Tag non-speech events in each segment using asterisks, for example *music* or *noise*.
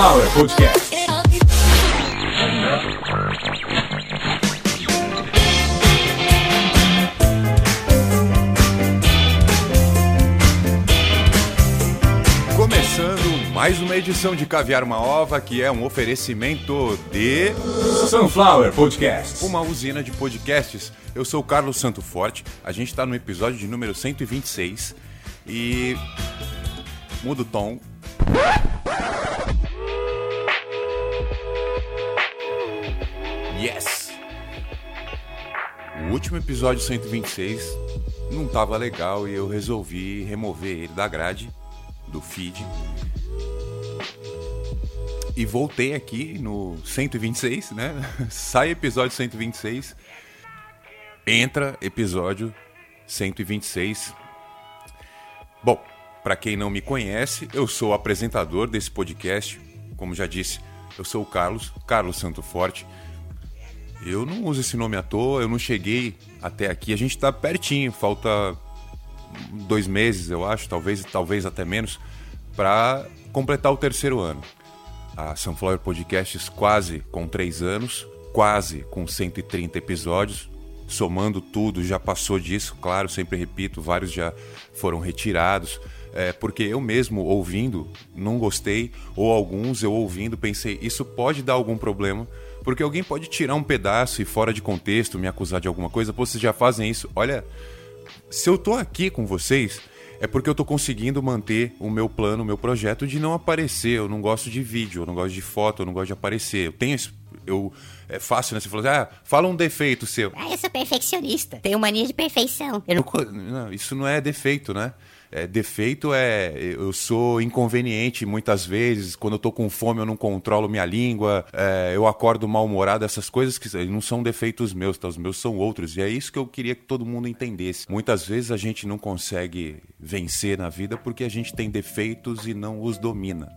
Sunflower Podcast. Começando mais uma edição de Caviar uma Ova, que é um oferecimento de Sunflower Podcast. uma usina de podcasts. Eu sou o Carlos Santo Forte, a gente está no episódio de número 126 e. Muda o tom. Yes! O último episódio 126 não tava legal e eu resolvi remover ele da grade, do feed. E voltei aqui no 126, né? *laughs* Sai episódio 126, entra episódio 126. Bom, para quem não me conhece, eu sou o apresentador desse podcast. Como já disse, eu sou o Carlos, Carlos Santo Forte. Eu não uso esse nome à toa, eu não cheguei até aqui. A gente tá pertinho, falta dois meses, eu acho, talvez, talvez até menos, para completar o terceiro ano. A Sunflower Podcasts quase com três anos, quase com 130 episódios, somando tudo, já passou disso, claro, sempre repito, vários já foram retirados, é, porque eu mesmo ouvindo não gostei, ou alguns eu ouvindo pensei, isso pode dar algum problema, porque alguém pode tirar um pedaço e fora de contexto me acusar de alguma coisa, pô, vocês já fazem isso, olha, se eu tô aqui com vocês, é porque eu tô conseguindo manter o meu plano, o meu projeto de não aparecer. Eu não gosto de vídeo, eu não gosto de foto, eu não gosto de aparecer. Eu tenho esse. Eu, é fácil, né? Você falou assim, ah, fala um defeito seu. Ah, eu sou perfeccionista. Tenho mania de perfeição. Não... Não, isso não é defeito, né? É, defeito é eu sou inconveniente muitas vezes. Quando eu tô com fome, eu não controlo minha língua. é, eu acordo mal-humorado. Essas coisas que não são defeitos meus, tá? Os meus são outros. E é isso que eu queria que todo mundo entendesse. Muitas vezes a gente não consegue vencer na vida porque a gente tem defeitos e não os domina.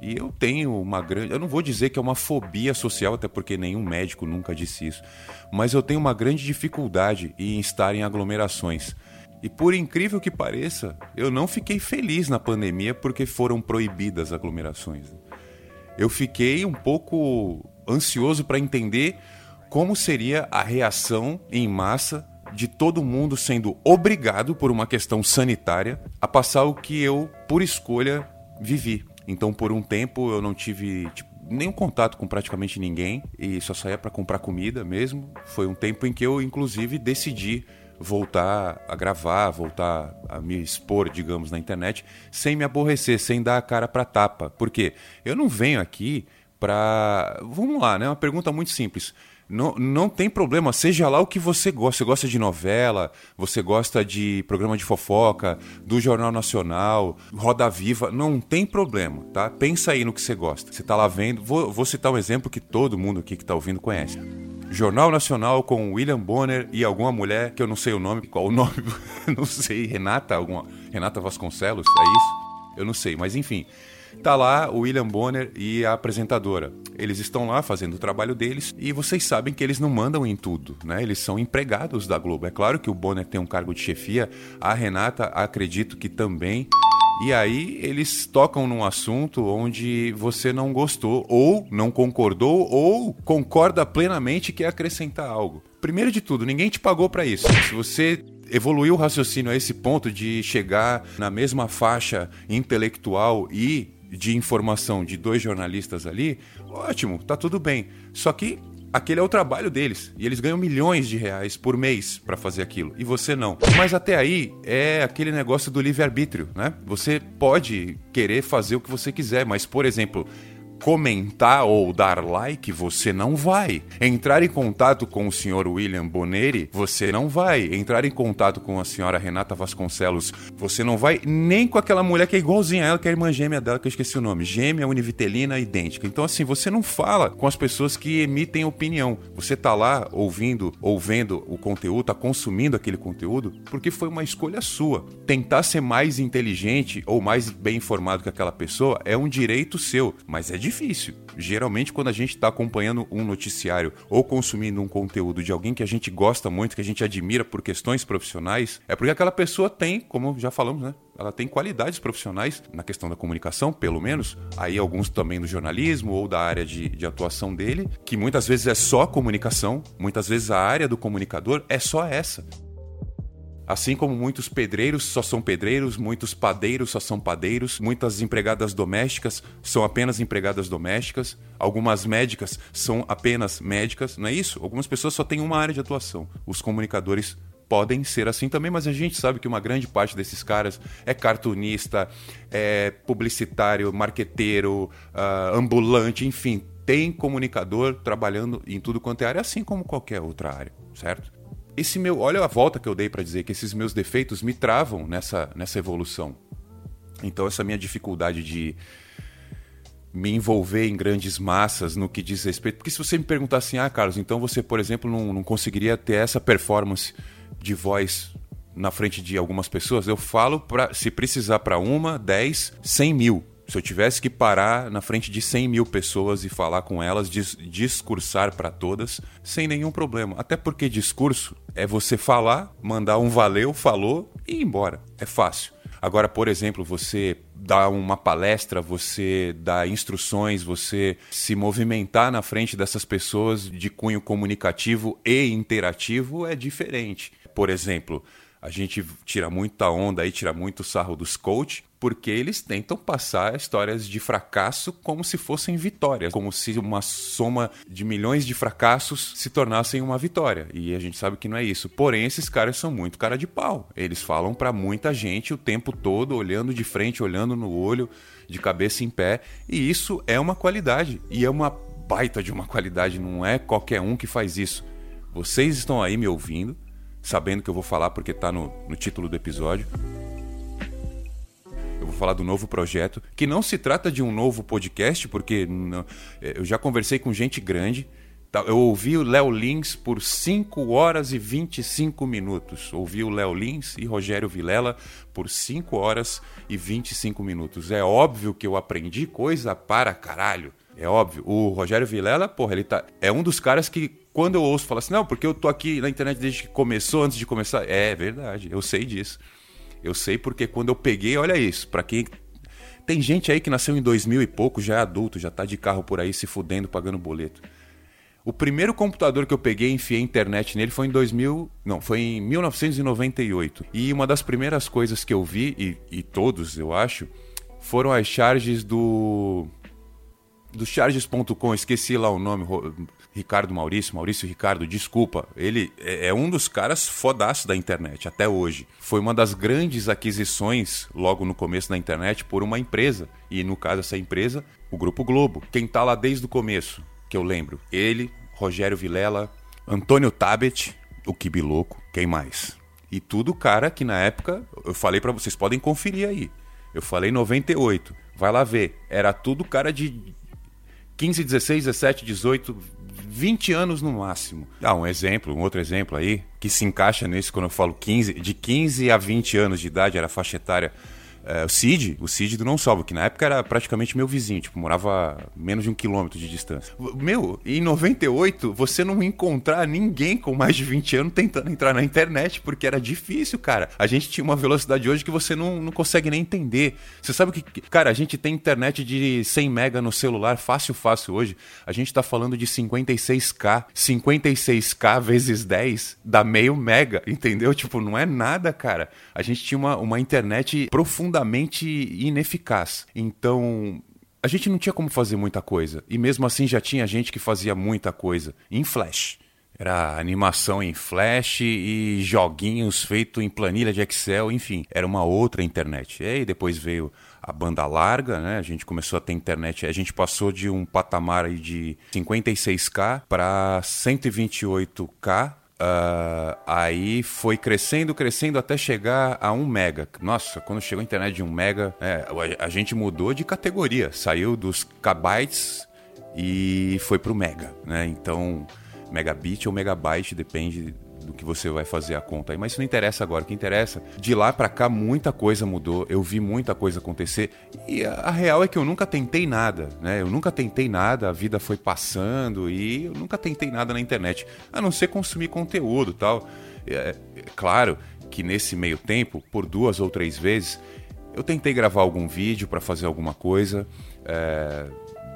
E eu tenho uma grande. Eu não vou dizer que é uma fobia social, até porque nenhum médico nunca disse isso. Mas eu tenho uma grande dificuldade em estar em aglomerações. E por incrível que pareça, eu não fiquei feliz na pandemia porque foram proibidas aglomerações. Eu fiquei um pouco ansioso para entender como seria a reação em massa de todo mundo sendo obrigado por uma questão sanitária a passar o que eu, por escolha, vivi. Então, por um tempo, eu não tive tipo, nenhum contato com praticamente ninguém e só saía para comprar comida mesmo. Foi um tempo em que eu, inclusive, decidi voltar a gravar, voltar a me expor, digamos, na internet, sem me aborrecer, sem dar a cara para tapa. Porque eu não venho aqui para. Vamos lá, né? Uma pergunta muito simples. Não, não tem problema, seja lá o que você gosta. Você gosta de novela, você gosta de programa de fofoca, do Jornal Nacional, Roda Viva, não tem problema, tá? Pensa aí no que você gosta. Você tá lá vendo, vou, vou citar um exemplo que todo mundo aqui que tá ouvindo conhece. Jornal Nacional com William Bonner e alguma mulher que eu não sei o nome, qual o nome, *laughs* não sei, Renata, alguma Renata Vasconcelos, é isso? Eu não sei, mas enfim. Tá lá o William Bonner e a apresentadora. Eles estão lá fazendo o trabalho deles e vocês sabem que eles não mandam em tudo, né? Eles são empregados da Globo. É claro que o Bonner tem um cargo de chefia, a Renata acredito que também. E aí eles tocam num assunto onde você não gostou, ou não concordou, ou concorda plenamente que acrescentar algo. Primeiro de tudo, ninguém te pagou para isso. Se você evoluiu o raciocínio a esse ponto de chegar na mesma faixa intelectual e de informação de dois jornalistas ali, ótimo, tá tudo bem. Só que aquele é o trabalho deles e eles ganham milhões de reais por mês para fazer aquilo e você não. Mas até aí é aquele negócio do livre-arbítrio, né? Você pode querer fazer o que você quiser, mas por exemplo, comentar ou dar like, você não vai. Entrar em contato com o senhor William Boneri, você não vai. Entrar em contato com a senhora Renata Vasconcelos, você não vai. Nem com aquela mulher que é igualzinha a ela, que é a irmã gêmea dela, que eu esqueci o nome. Gêmea, univitelina, idêntica. Então, assim, você não fala com as pessoas que emitem opinião. Você tá lá ouvindo ou vendo o conteúdo, tá consumindo aquele conteúdo, porque foi uma escolha sua. Tentar ser mais inteligente ou mais bem informado que aquela pessoa é um direito seu, mas é difícil. Geralmente, quando a gente está acompanhando um noticiário ou consumindo um conteúdo de alguém que a gente gosta muito, que a gente admira por questões profissionais, é porque aquela pessoa tem, como já falamos, né? Ela tem qualidades profissionais na questão da comunicação, pelo menos. Aí alguns também do jornalismo ou da área de, de atuação dele, que muitas vezes é só comunicação, muitas vezes a área do comunicador é só essa. Assim como muitos pedreiros só são pedreiros, muitos padeiros só são padeiros, muitas empregadas domésticas são apenas empregadas domésticas, algumas médicas são apenas médicas, não é isso? Algumas pessoas só têm uma área de atuação. Os comunicadores podem ser assim também, mas a gente sabe que uma grande parte desses caras é cartunista, é publicitário, marqueteiro, uh, ambulante, enfim, tem comunicador trabalhando em tudo quanto é área, assim como qualquer outra área, certo? Esse meu, olha a volta que eu dei para dizer que esses meus defeitos me travam nessa, nessa evolução. Então essa minha dificuldade de me envolver em grandes massas no que diz respeito, porque se você me perguntar assim, ah, Carlos, então você, por exemplo, não, não conseguiria ter essa performance de voz na frente de algumas pessoas, eu falo para se precisar para uma, dez, cem mil. Se eu tivesse que parar na frente de 100 mil pessoas e falar com elas, dis discursar para todas, sem nenhum problema. Até porque discurso é você falar, mandar um valeu, falou e ir embora. É fácil. Agora, por exemplo, você dar uma palestra, você dar instruções, você se movimentar na frente dessas pessoas de cunho comunicativo e interativo é diferente. Por exemplo, a gente tira muita onda aí, tira muito sarro dos coach, porque eles tentam passar histórias de fracasso como se fossem vitórias, como se uma soma de milhões de fracassos se tornassem uma vitória. E a gente sabe que não é isso. Porém, esses caras são muito cara de pau. Eles falam para muita gente o tempo todo, olhando de frente, olhando no olho, de cabeça em pé, e isso é uma qualidade e é uma baita de uma qualidade, não é qualquer um que faz isso. Vocês estão aí me ouvindo, sabendo que eu vou falar porque está no, no título do episódio eu vou falar do novo projeto, que não se trata de um novo podcast, porque não, é, eu já conversei com gente grande. Tá? Eu ouvi o Léo Lins por 5 horas e 25 minutos. Ouvi o Léo Lins e Rogério Vilela por 5 horas e 25 minutos. É óbvio que eu aprendi coisa para caralho. É óbvio. O Rogério Vilela, porra, ele tá. É um dos caras que, quando eu ouço, fala assim: não, porque eu tô aqui na internet desde que começou, antes de começar. É verdade, eu sei disso. Eu sei porque quando eu peguei, olha isso, para quem tem gente aí que nasceu em 2000 e pouco, já é adulto, já tá de carro por aí se fudendo pagando boleto. O primeiro computador que eu peguei e enfiei internet nele foi em 2000, não, foi em 1998. E uma das primeiras coisas que eu vi e, e todos, eu acho, foram as charges do do charges.com, esqueci lá o nome, Ricardo Maurício, Maurício Ricardo, desculpa, ele é, é um dos caras fodaço da internet até hoje. Foi uma das grandes aquisições logo no começo da internet por uma empresa, e no caso essa empresa, o Grupo Globo. Quem tá lá desde o começo, que eu lembro, ele, Rogério Vilela, Antônio Tabet, o Kibiloco, quem mais? E tudo cara que na época, eu falei para vocês, podem conferir aí. Eu falei 98. Vai lá ver. Era tudo cara de 15, 16, 17, 18, 20 anos no máximo. Ah, um exemplo, um outro exemplo aí, que se encaixa nisso quando eu falo 15, de 15 a 20 anos de idade era a faixa etária é, o Cid, o Cid do Não Salvo, que na época era praticamente meu vizinho, tipo, morava menos de um quilômetro de distância. Meu, em 98, você não encontrar ninguém com mais de 20 anos tentando entrar na internet, porque era difícil, cara. A gente tinha uma velocidade hoje que você não, não consegue nem entender. Você sabe que, cara, a gente tem internet de 100 mega no celular, fácil, fácil hoje. A gente tá falando de 56k. 56k vezes 10 dá meio mega, entendeu? Tipo, não é nada, cara. A gente tinha uma, uma internet profunda profundamente ineficaz. Então, a gente não tinha como fazer muita coisa. E mesmo assim já tinha gente que fazia muita coisa em Flash. Era animação em Flash e joguinhos feitos em planilha de Excel, enfim, era uma outra internet. E aí depois veio a banda larga, né? A gente começou a ter internet, a gente passou de um patamar de 56k para 128k Uh, aí foi crescendo, crescendo até chegar a 1 mega. Nossa, quando chegou a internet de 1 mega, é, a gente mudou de categoria. Saiu dos kbytes e foi pro mega, né? Então, megabit ou megabyte, depende do que você vai fazer a conta aí, mas isso não interessa agora. O que interessa, de lá para cá muita coisa mudou, eu vi muita coisa acontecer e a, a, real é que eu nunca tentei nada, né? Eu nunca tentei nada, a vida foi passando e eu nunca tentei nada na internet, a não ser consumir conteúdo tal. É, é, claro que nesse meio tempo, por duas ou três vezes, eu tentei gravar algum vídeo para fazer alguma coisa. É,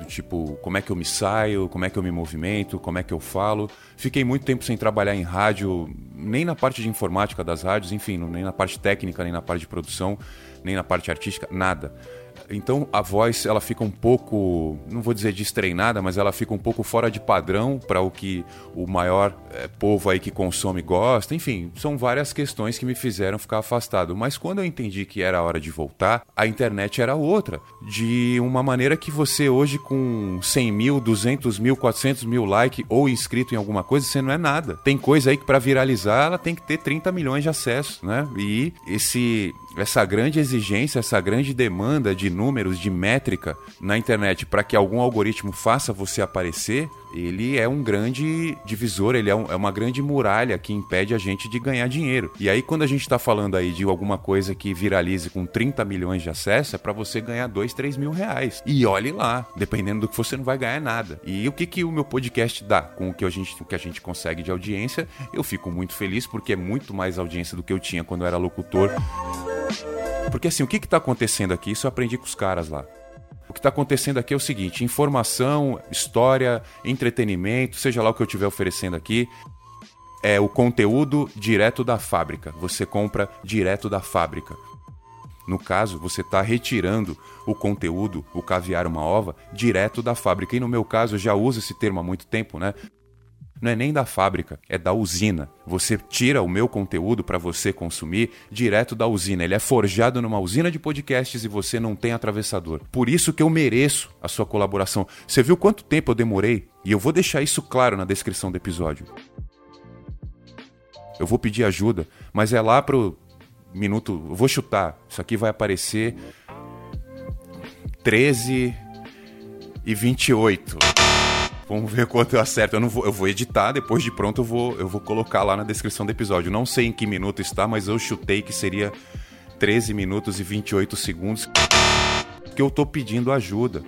do tipo, como é que eu me saio, como é que eu me movimento, como é que eu falo. Fiquei muito tempo sem trabalhar em rádio, nem na parte de informática das rádios, enfim, nem na parte técnica, nem na parte de produção, nem na parte artística, nada. Então a voz ela fica um pouco, não vou dizer destreinada, mas ela fica um pouco fora de padrão para o que o maior é, povo aí que consome gosta. Enfim, são várias questões que me fizeram ficar afastado. Mas quando eu entendi que era hora de voltar, a internet era outra. De uma maneira que você hoje com 100 mil, 200 mil, 400 mil likes ou inscrito em alguma coisa, você não é nada. Tem coisa aí que para viralizar ela tem que ter 30 milhões de acessos, né? E esse essa grande exigência, essa grande demanda de números, de métrica na internet para que algum algoritmo faça você aparecer, ele é um grande divisor, ele é, um, é, uma grande muralha que impede a gente de ganhar dinheiro. E aí, quando a gente está falando aí de alguma coisa que viralize com 30 milhões de acessos, é para você ganhar 2, 3 mil reais. E olhe lá, dependendo do que você não vai ganhar nada. E o que, que o meu podcast dá com o que a gente, o que a gente consegue de audiência? Eu fico muito feliz porque é muito mais audiência do que eu tinha quando eu era locutor. Porque assim, o que está acontecendo aqui? Isso eu aprendi com os caras lá. O que está acontecendo aqui é o seguinte: informação, história, entretenimento, seja lá o que eu estiver oferecendo aqui, é o conteúdo direto da fábrica. Você compra direto da fábrica. No caso, você está retirando o conteúdo, o caviar uma ova, direto da fábrica. E no meu caso, eu já uso esse termo há muito tempo, né? Não é nem da fábrica, é da usina. Você tira o meu conteúdo para você consumir direto da usina. Ele é forjado numa usina de podcasts e você não tem atravessador. Por isso que eu mereço a sua colaboração. Você viu quanto tempo eu demorei? E eu vou deixar isso claro na descrição do episódio. Eu vou pedir ajuda, mas é lá pro minuto. Eu vou chutar. Isso aqui vai aparecer 13 e 28. Vamos ver quanto eu acerto. Eu, não vou, eu vou editar, depois de pronto eu vou, eu vou colocar lá na descrição do episódio. Não sei em que minuto está, mas eu chutei que seria 13 minutos e 28 segundos. Que eu tô pedindo ajuda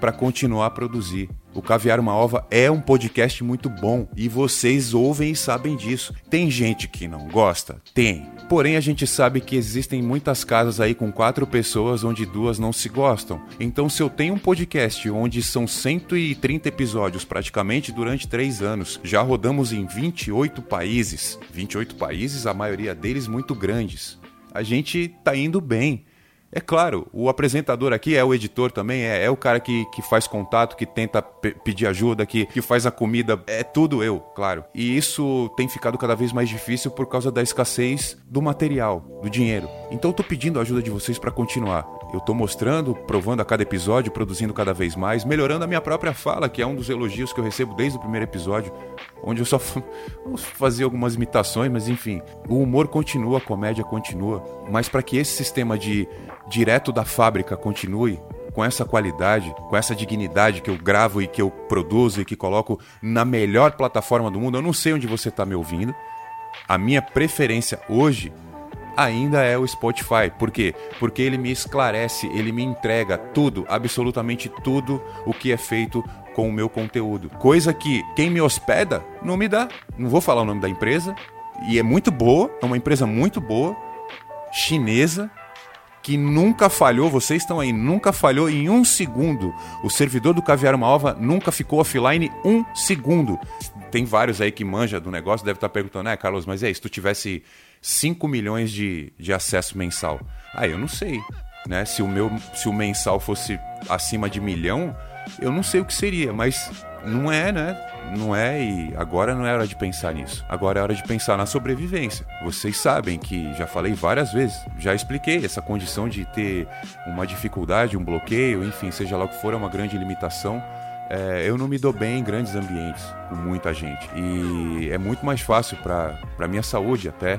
para continuar a produzir. O Caviar uma Ova é um podcast muito bom e vocês ouvem e sabem disso. Tem gente que não gosta? Tem. Porém, a gente sabe que existem muitas casas aí com quatro pessoas onde duas não se gostam. Então, se eu tenho um podcast onde são 130 episódios praticamente durante três anos, já rodamos em 28 países. 28 países, a maioria deles muito grandes. A gente tá indo bem. É claro, o apresentador aqui é o editor também, é, é o cara que, que faz contato, que tenta pedir ajuda, que, que faz a comida, é tudo eu, claro. E isso tem ficado cada vez mais difícil por causa da escassez do material, do dinheiro. Então eu tô pedindo a ajuda de vocês para continuar. Eu tô mostrando, provando a cada episódio, produzindo cada vez mais, melhorando a minha própria fala, que é um dos elogios que eu recebo desde o primeiro episódio, onde eu só *laughs* fazia algumas imitações, mas enfim, o humor continua, a comédia continua, mas para que esse sistema de direto da fábrica continue com essa qualidade, com essa dignidade que eu gravo e que eu produzo e que coloco na melhor plataforma do mundo. Eu não sei onde você está me ouvindo. A minha preferência hoje ainda é o Spotify. Por quê? Porque ele me esclarece, ele me entrega tudo, absolutamente tudo o que é feito com o meu conteúdo. Coisa que quem me hospeda não me dá. Não vou falar o nome da empresa. E é muito boa, é uma empresa muito boa, chinesa, que nunca falhou, vocês estão aí, nunca falhou em um segundo. O servidor do Caviar Uma Ova nunca ficou offline um segundo. Tem vários aí que manja do negócio, deve estar perguntando, é, Carlos, mas é, se tu tivesse 5 milhões de, de acesso mensal? Ah, eu não sei. Né? Se o meu se o mensal fosse acima de milhão, eu não sei o que seria, mas não é, né? Não é e agora não é hora de pensar nisso. Agora é hora de pensar na sobrevivência. Vocês sabem que já falei várias vezes, já expliquei essa condição de ter uma dificuldade, um bloqueio, enfim, seja lá o que for, é uma grande limitação. É, eu não me dou bem em grandes ambientes com muita gente e é muito mais fácil para minha saúde até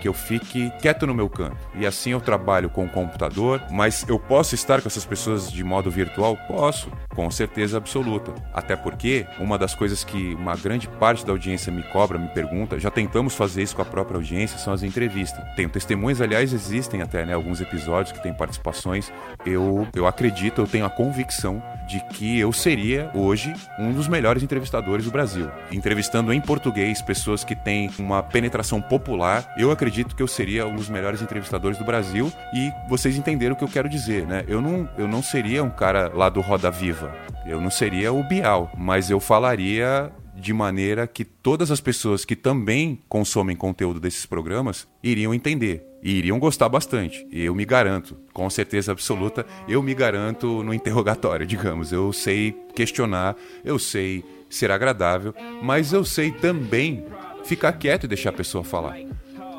que eu fique quieto no meu canto. E assim eu trabalho com o computador, mas eu posso estar com essas pessoas de modo virtual? Posso, com certeza absoluta. Até porque uma das coisas que uma grande parte da audiência me cobra, me pergunta, já tentamos fazer isso com a própria audiência, são as entrevistas. Tenho testemunhas, aliás, existem até né, alguns episódios que têm participações. Eu, eu acredito, eu tenho a convicção de que eu seria hoje um dos melhores entrevistadores do Brasil. Entrevistando em português pessoas que têm uma penetração popular, eu acredito que eu seria um dos melhores entrevistadores do Brasil e vocês entenderam o que eu quero dizer, né? Eu não, eu não seria um cara lá do Roda Viva, eu não seria o Bial, mas eu falaria de maneira que todas as pessoas que também consomem conteúdo desses programas iriam entender e iriam gostar bastante. Eu me garanto, com certeza absoluta, eu me garanto no interrogatório, *laughs* digamos. Eu sei questionar, eu sei ser agradável, mas eu sei também ficar quieto e deixar a pessoa falar.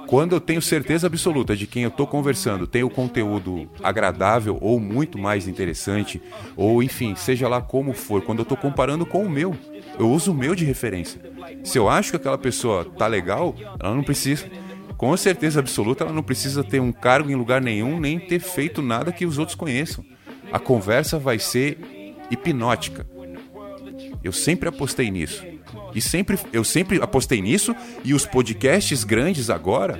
Quando eu tenho certeza absoluta de quem eu estou conversando tem o conteúdo agradável ou muito mais interessante, ou enfim, seja lá como for, quando eu estou comparando com o meu, eu uso o meu de referência. Se eu acho que aquela pessoa tá legal, ela não precisa com certeza absoluta, ela não precisa ter um cargo em lugar nenhum, nem ter feito nada que os outros conheçam. A conversa vai ser hipnótica. Eu sempre apostei nisso. E sempre, eu sempre apostei nisso e os podcasts grandes agora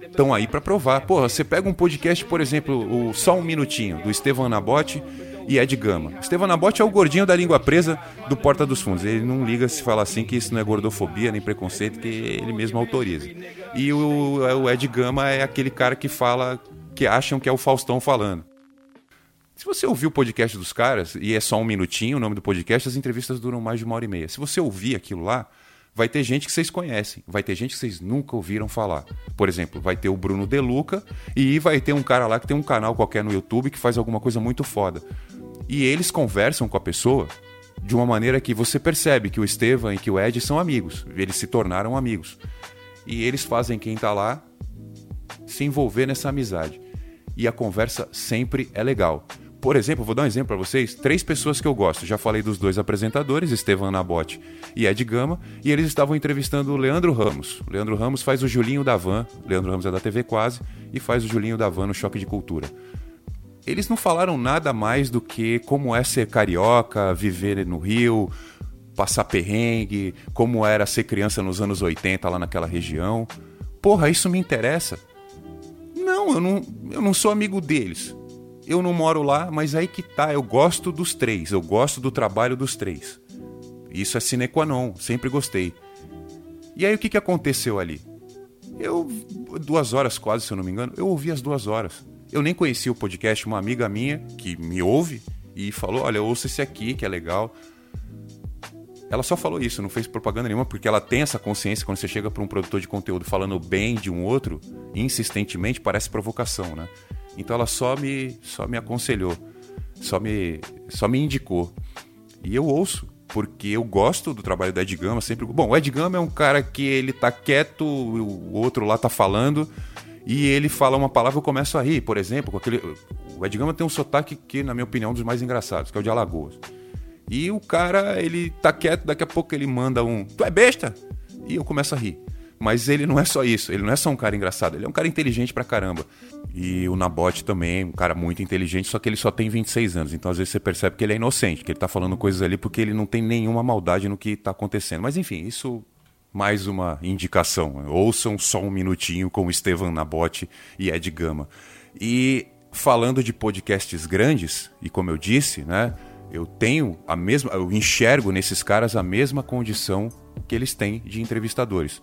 estão aí para provar. Porra, você pega um podcast, por exemplo, o Só um Minutinho, do Estevão Nabote e Ed Gama. Estevão Nabote é o gordinho da língua presa do Porta dos Fundos. Ele não liga se falar assim que isso não é gordofobia nem preconceito, que ele mesmo autoriza. E o, o Ed Gama é aquele cara que fala, que acham que é o Faustão falando. Se você ouvir o podcast dos caras, e é só um minutinho o nome do podcast, as entrevistas duram mais de uma hora e meia. Se você ouvir aquilo lá, vai ter gente que vocês conhecem, vai ter gente que vocês nunca ouviram falar. Por exemplo, vai ter o Bruno Deluca e vai ter um cara lá que tem um canal qualquer no YouTube que faz alguma coisa muito foda. E eles conversam com a pessoa de uma maneira que você percebe que o Estevam e que o Ed são amigos, eles se tornaram amigos. E eles fazem quem tá lá se envolver nessa amizade. E a conversa sempre é legal. Por exemplo, vou dar um exemplo para vocês. Três pessoas que eu gosto. Já falei dos dois apresentadores, Estevam Nabote e Ed Gama, e eles estavam entrevistando o Leandro Ramos. O Leandro Ramos faz o Julinho da Van. Leandro Ramos é da TV Quase e faz o Julinho da Van no Choque de Cultura. Eles não falaram nada mais do que como é ser carioca, viver no Rio, passar perrengue, como era ser criança nos anos 80 lá naquela região. Porra, isso me interessa. Não, eu não, eu não sou amigo deles eu não moro lá, mas aí que tá, eu gosto dos três, eu gosto do trabalho dos três. Isso é sine qua non, sempre gostei. E aí o que, que aconteceu ali? Eu, duas horas quase, se eu não me engano, eu ouvi as duas horas. Eu nem conhecia o podcast, uma amiga minha que me ouve e falou: Olha, ouça esse aqui que é legal. Ela só falou isso, não fez propaganda nenhuma, porque ela tem essa consciência quando você chega para um produtor de conteúdo falando bem de um outro, insistentemente parece provocação, né? Então ela só me, só me aconselhou, só me, só me indicou. E eu ouço, porque eu gosto do trabalho do Ed Gama, sempre. Bom, o Ed Gama é um cara que ele tá quieto, o outro lá tá falando, e ele fala uma palavra eu começo a rir, por exemplo, com aquele. O Ed Gama tem um sotaque que, na minha opinião, é um dos mais engraçados, que é o de Alagoas. E o cara, ele tá quieto, daqui a pouco ele manda um. Tu é besta? E eu começo a rir. Mas ele não é só isso, ele não é só um cara engraçado, ele é um cara inteligente pra caramba. E o Nabote também, um cara muito inteligente, só que ele só tem 26 anos. Então às vezes você percebe que ele é inocente, que ele tá falando coisas ali porque ele não tem nenhuma maldade no que tá acontecendo. Mas enfim, isso mais uma indicação. Ouçam só um minutinho com o Estevam Nabote e Ed Gama. E falando de podcasts grandes, e como eu disse, né, eu tenho a mesma, eu enxergo nesses caras a mesma condição que eles têm de entrevistadores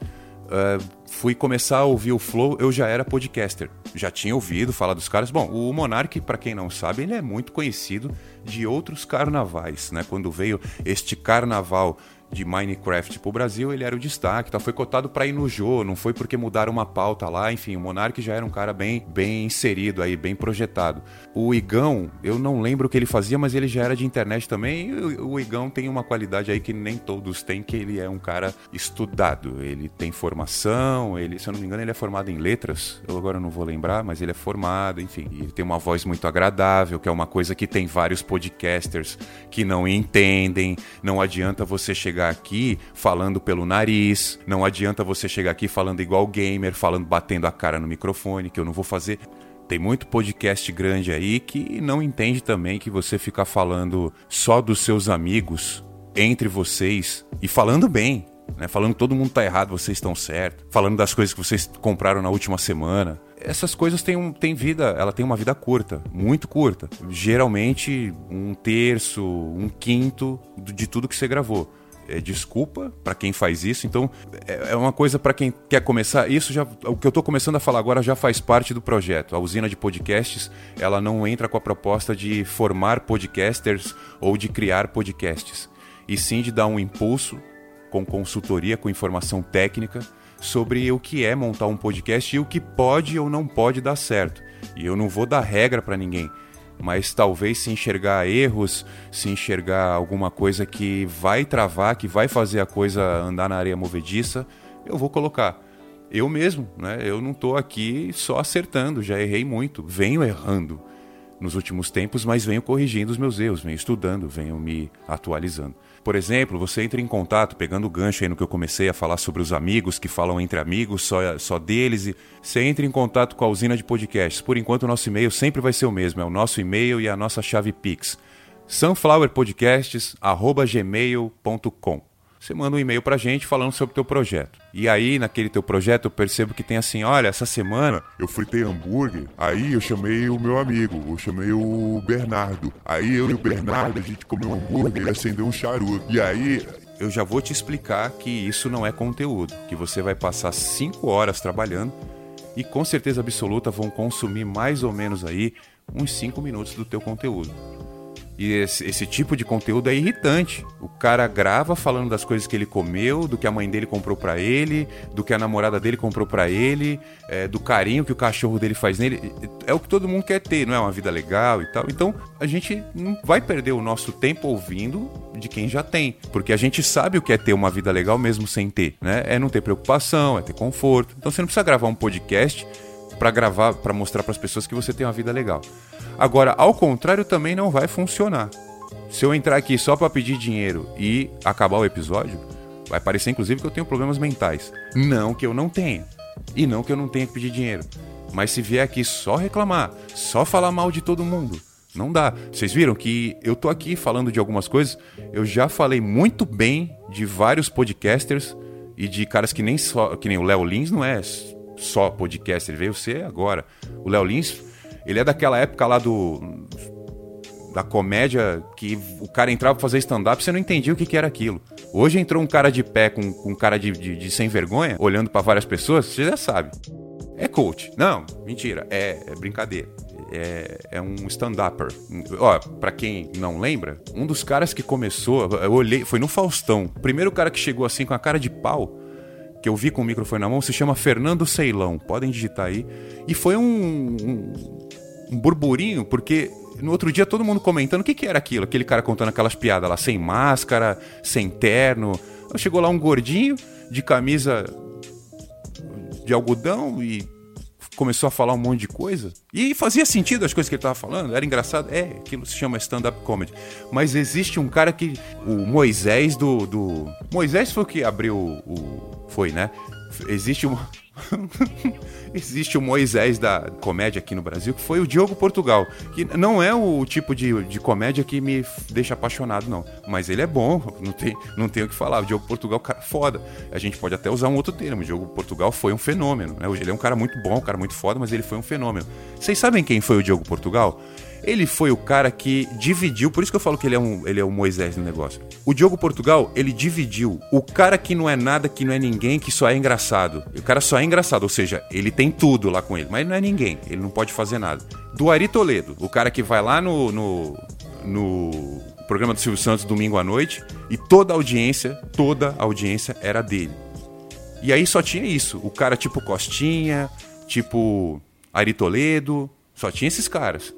uh, fui começar a ouvir o Flow, eu já era podcaster. Já tinha ouvido falar dos caras. Bom, o Monark, para quem não sabe, ele é muito conhecido de outros carnavais, né? Quando veio este carnaval de Minecraft pro Brasil, ele era o destaque, tá? foi cotado para ir no Jô, não foi porque mudaram uma pauta lá, enfim, o Monark já era um cara bem, bem inserido aí, bem projetado. O Igão, eu não lembro o que ele fazia, mas ele já era de internet também, e o Igão tem uma qualidade aí que nem todos têm, que ele é um cara estudado, ele tem formação, ele, se eu não me engano, ele é formado em letras, eu agora não vou lembrar, mas ele é formado, enfim, ele tem uma voz muito agradável, que é uma coisa que tem vários podcasters que não entendem. Não adianta você chegar aqui falando pelo nariz, não adianta você chegar aqui falando igual gamer, falando batendo a cara no microfone, que eu não vou fazer. Tem muito podcast grande aí que não entende também que você ficar falando só dos seus amigos entre vocês e falando bem, né? Falando todo mundo tá errado, vocês estão certo. Falando das coisas que vocês compraram na última semana. Essas coisas têm, têm vida, ela tem uma vida curta, muito curta. Geralmente um terço, um quinto de tudo que você gravou. É, desculpa para quem faz isso. Então, é, é uma coisa para quem quer começar. Isso já, o que eu estou começando a falar agora já faz parte do projeto. A usina de podcasts, ela não entra com a proposta de formar podcasters ou de criar podcasts, e sim de dar um impulso com consultoria, com informação técnica sobre o que é montar um podcast e o que pode ou não pode dar certo. E eu não vou dar regra para ninguém, mas talvez se enxergar erros, se enxergar alguma coisa que vai travar, que vai fazer a coisa andar na areia movediça, eu vou colocar. Eu mesmo, né? Eu não estou aqui só acertando, já errei muito, venho errando nos últimos tempos, mas venho corrigindo os meus erros, venho estudando, venho me atualizando. Por exemplo, você entra em contato, pegando o gancho aí no que eu comecei a falar sobre os amigos que falam entre amigos, só, só deles, e você entra em contato com a usina de podcasts. Por enquanto, o nosso e-mail sempre vai ser o mesmo, é o nosso e-mail e a nossa chave Pix. sunflowerpodcasts.gmail.com você manda um e-mail pra gente falando sobre o teu projeto. E aí, naquele teu projeto, eu percebo que tem assim, olha, essa semana eu fritei hambúrguer, aí eu chamei o meu amigo, eu chamei o Bernardo. Aí eu e o Bernardo, a gente comeu hambúrguer e acendeu um charuto. E aí eu já vou te explicar que isso não é conteúdo, que você vai passar 5 horas trabalhando e com certeza absoluta vão consumir mais ou menos aí uns 5 minutos do teu conteúdo. E esse, esse, tipo de conteúdo é irritante. O cara grava falando das coisas que ele comeu, do que a mãe dele comprou para ele, do que a namorada dele comprou para ele, é, do carinho que o cachorro dele faz nele. É o que todo mundo quer ter, não é uma vida legal e tal. Então a gente não vai perder o nosso tempo ouvindo de quem já tem, porque a gente sabe o que é ter uma vida legal mesmo sem ter, né? É não ter preocupação, é ter conforto. Então você não precisa gravar um podcast para gravar, para mostrar para as pessoas que você tem uma vida legal. Agora, ao contrário, também não vai funcionar. Se eu entrar aqui só para pedir dinheiro e acabar o episódio, vai parecer inclusive que eu tenho problemas mentais. Não que eu não tenha. E não que eu não tenha que pedir dinheiro. Mas se vier aqui só reclamar, só falar mal de todo mundo, não dá. Vocês viram que eu tô aqui falando de algumas coisas, eu já falei muito bem de vários podcasters e de caras que nem só, que nem o Léo Lins não é só podcaster, veio ser agora. O Léo Lins ele é daquela época lá do. Da comédia que o cara entrava pra fazer stand-up e você não entendia o que, que era aquilo. Hoje entrou um cara de pé com, com um cara de, de, de sem vergonha, olhando para várias pessoas, você já sabe. É coach. Não, mentira. É, é brincadeira. É, é, um stand-upper. Ó, pra quem não lembra, um dos caras que começou, eu olhei, foi no Faustão. O primeiro cara que chegou assim com a cara de pau, que eu vi com o microfone na mão, se chama Fernando Ceilão. Podem digitar aí. E foi um, um um burburinho, porque no outro dia todo mundo comentando o que, que era aquilo, aquele cara contando aquelas piadas lá, sem máscara, sem terno. Chegou lá um gordinho de camisa de algodão e começou a falar um monte de coisa. E fazia sentido as coisas que ele estava falando, era engraçado. É, aquilo se chama stand-up comedy. Mas existe um cara que. O Moisés do. do... Moisés foi o que abriu o. Foi, né? Existe um. *laughs* Existe o Moisés da comédia aqui no Brasil, que foi o Diogo Portugal. Que não é o tipo de, de comédia que me deixa apaixonado, não. Mas ele é bom, *laughs* não tem, não tem o que falar. O Diogo Portugal, cara foda. A gente pode até usar um outro termo. O Diogo Portugal foi um fenômeno. Né? Ele é um cara muito bom, um cara muito foda, mas ele foi um fenômeno. Vocês sabem quem foi o Diogo Portugal? Ele foi o cara que dividiu, por isso que eu falo que ele é um, ele é o Moisés no negócio. O Diogo Portugal, ele dividiu o cara que não é nada, que não é ninguém, que só é engraçado. O cara só é engraçado, ou seja, ele tem tudo lá com ele, mas ele não é ninguém, ele não pode fazer nada. Do Ari Toledo, o cara que vai lá no, no, no programa do Silvio Santos domingo à noite e toda a audiência, toda a audiência era dele. E aí só tinha isso, o cara tipo Costinha, tipo Ari Toledo, só tinha esses caras.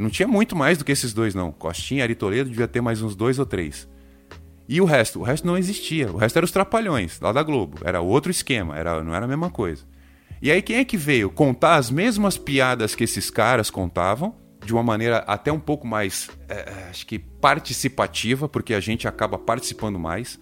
Não tinha muito mais do que esses dois, não. Costinha, Ari Toledo, devia ter mais uns dois ou três. E o resto? O resto não existia. O resto era os Trapalhões, lá da Globo. Era outro esquema, era, não era a mesma coisa. E aí quem é que veio contar as mesmas piadas que esses caras contavam, de uma maneira até um pouco mais, é, acho que participativa, porque a gente acaba participando mais.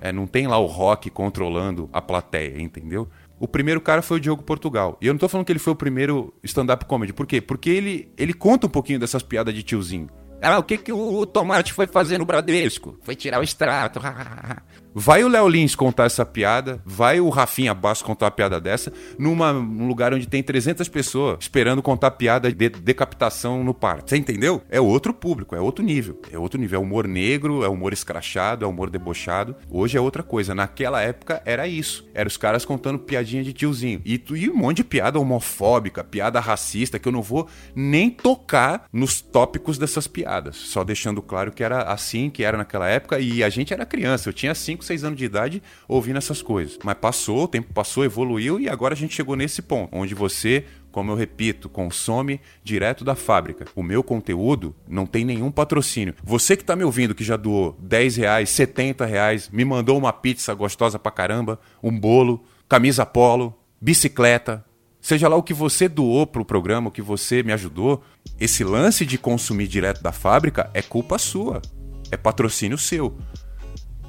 É, não tem lá o rock controlando a plateia, entendeu? O primeiro cara foi o Diogo Portugal. E eu não tô falando que ele foi o primeiro stand-up comedy. Por quê? Porque ele, ele conta um pouquinho dessas piadas de tiozinho. Ah, o que, que o Tomate foi fazer no Bradesco? Foi tirar o extrato. *laughs* Vai o Léo Lins contar essa piada, vai o Rafinha Basso contar uma piada dessa, numa, num lugar onde tem 300 pessoas esperando contar piada de decapitação no parque. Você entendeu? É outro público, é outro nível. É outro nível. É humor negro, é humor escrachado, é humor debochado. Hoje é outra coisa. Naquela época era isso. Era os caras contando piadinha de tiozinho. E, e um monte de piada homofóbica, piada racista, que eu não vou nem tocar nos tópicos dessas piadas. Só deixando claro que era assim que era naquela época e a gente era criança. Eu tinha 5, 6 anos de idade ouvindo essas coisas. Mas passou, o tempo passou, evoluiu e agora a gente chegou nesse ponto, onde você como eu repito, consome direto da fábrica. O meu conteúdo não tem nenhum patrocínio. Você que está me ouvindo, que já doou 10 reais, 70 reais, me mandou uma pizza gostosa pra caramba, um bolo, camisa polo, bicicleta, seja lá o que você doou pro programa, o que você me ajudou, esse lance de consumir direto da fábrica é culpa sua. É patrocínio seu.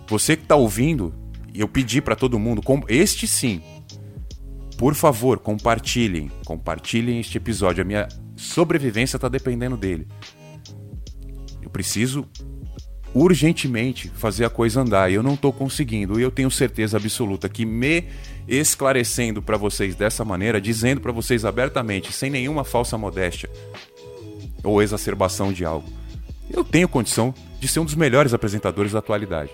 Você que está ouvindo, eu pedi para todo mundo, este sim, por favor, compartilhem, compartilhem este episódio. A minha sobrevivência está dependendo dele. Eu preciso urgentemente fazer a coisa andar e eu não estou conseguindo. E eu tenho certeza absoluta que me esclarecendo para vocês dessa maneira, dizendo para vocês abertamente, sem nenhuma falsa modéstia ou exacerbação de algo, eu tenho condição de ser um dos melhores apresentadores da atualidade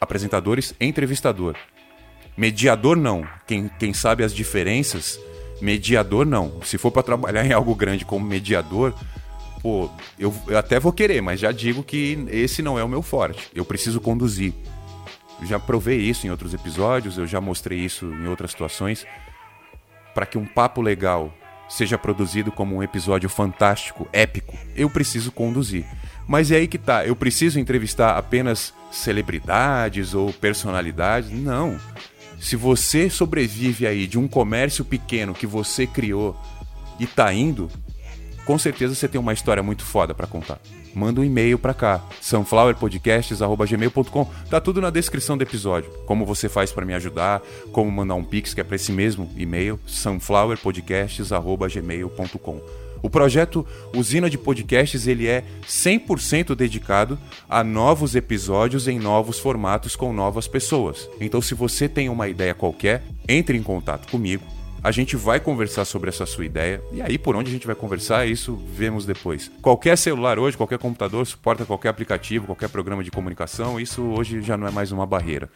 apresentadores, entrevistador. Mediador não. Quem, quem sabe as diferenças, mediador não. Se for para trabalhar em algo grande como mediador, pô, eu, eu, até vou querer, mas já digo que esse não é o meu forte. Eu preciso conduzir. já provei isso em outros episódios, eu já mostrei isso em outras situações. Para que um papo legal seja produzido como um episódio fantástico, épico, eu preciso conduzir. Mas é aí que tá, eu preciso entrevistar apenas celebridades ou personalidades? Não. Se você sobrevive aí de um comércio pequeno que você criou e tá indo, com certeza você tem uma história muito foda para contar. Manda um e-mail para cá, sunflowerpodcasts@gmail.com. Tá tudo na descrição do episódio. Como você faz para me ajudar, como mandar um pix que é para esse mesmo e-mail, sunflowerpodcasts@gmail.com. O projeto Usina de Podcasts ele é 100% dedicado a novos episódios em novos formatos com novas pessoas. Então, se você tem uma ideia qualquer, entre em contato comigo. A gente vai conversar sobre essa sua ideia. E aí, por onde a gente vai conversar, isso vemos depois. Qualquer celular hoje, qualquer computador, suporta qualquer aplicativo, qualquer programa de comunicação. Isso hoje já não é mais uma barreira.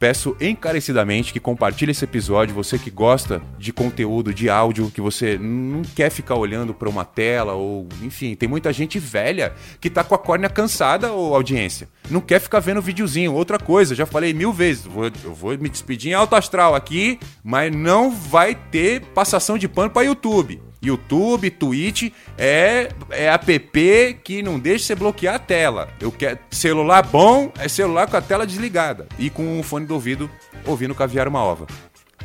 Peço encarecidamente que compartilhe esse episódio. Você que gosta de conteúdo, de áudio, que você não quer ficar olhando para uma tela ou, enfim, tem muita gente velha que tá com a córnea cansada, ou audiência. Não quer ficar vendo videozinho. Outra coisa, já falei mil vezes, vou, eu vou me despedir em alto astral aqui, mas não vai ter passação de pano para YouTube. YouTube, Twitch é, é app que não deixa você bloquear a tela. Eu quero celular bom é celular com a tela desligada e com o fone do ouvido ouvindo caviar uma ova.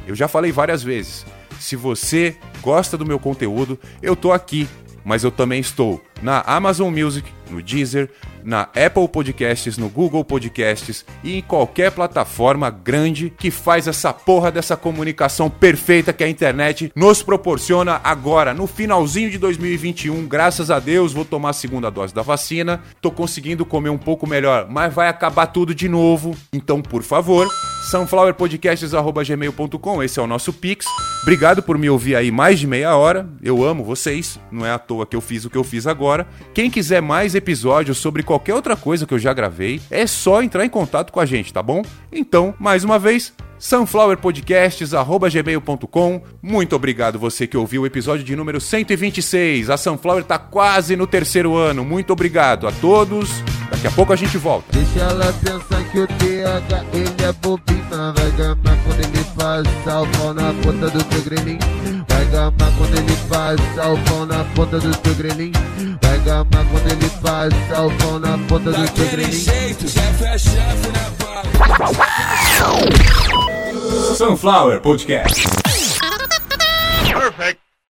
Eu já falei várias vezes. Se você gosta do meu conteúdo, eu tô aqui, mas eu também estou na Amazon Music, no Deezer, na Apple Podcasts, no Google Podcasts e em qualquer plataforma grande que faz essa porra dessa comunicação perfeita que a internet nos proporciona agora, no finalzinho de 2021. Graças a Deus, vou tomar a segunda dose da vacina, tô conseguindo comer um pouco melhor, mas vai acabar tudo de novo. Então, por favor, sunflowerpodcasts.gmail.com, esse é o nosso Pix. Obrigado por me ouvir aí mais de meia hora. Eu amo vocês, não é à toa que eu fiz o que eu fiz agora. Quem quiser mais episódios sobre qualquer outra coisa que eu já gravei, é só entrar em contato com a gente, tá bom? Então, mais uma vez, sunflowerpodcasts@gmail.com. Muito obrigado você que ouviu o episódio de número 126. A Sunflower tá quase no terceiro ano. Muito obrigado a todos. Daqui a pouco a gente volta. Deixa ela pensar que o TH ele é bobina. Vai gamar quando ele passa o pau na ponta do teu grelin. Vai gamar quando ele passa o pau na ponta do teu grelin. Vai gamar quando ele passa o pau na ponta do teu grelin. jeito, é na. Sunflower Podcast. Perfect.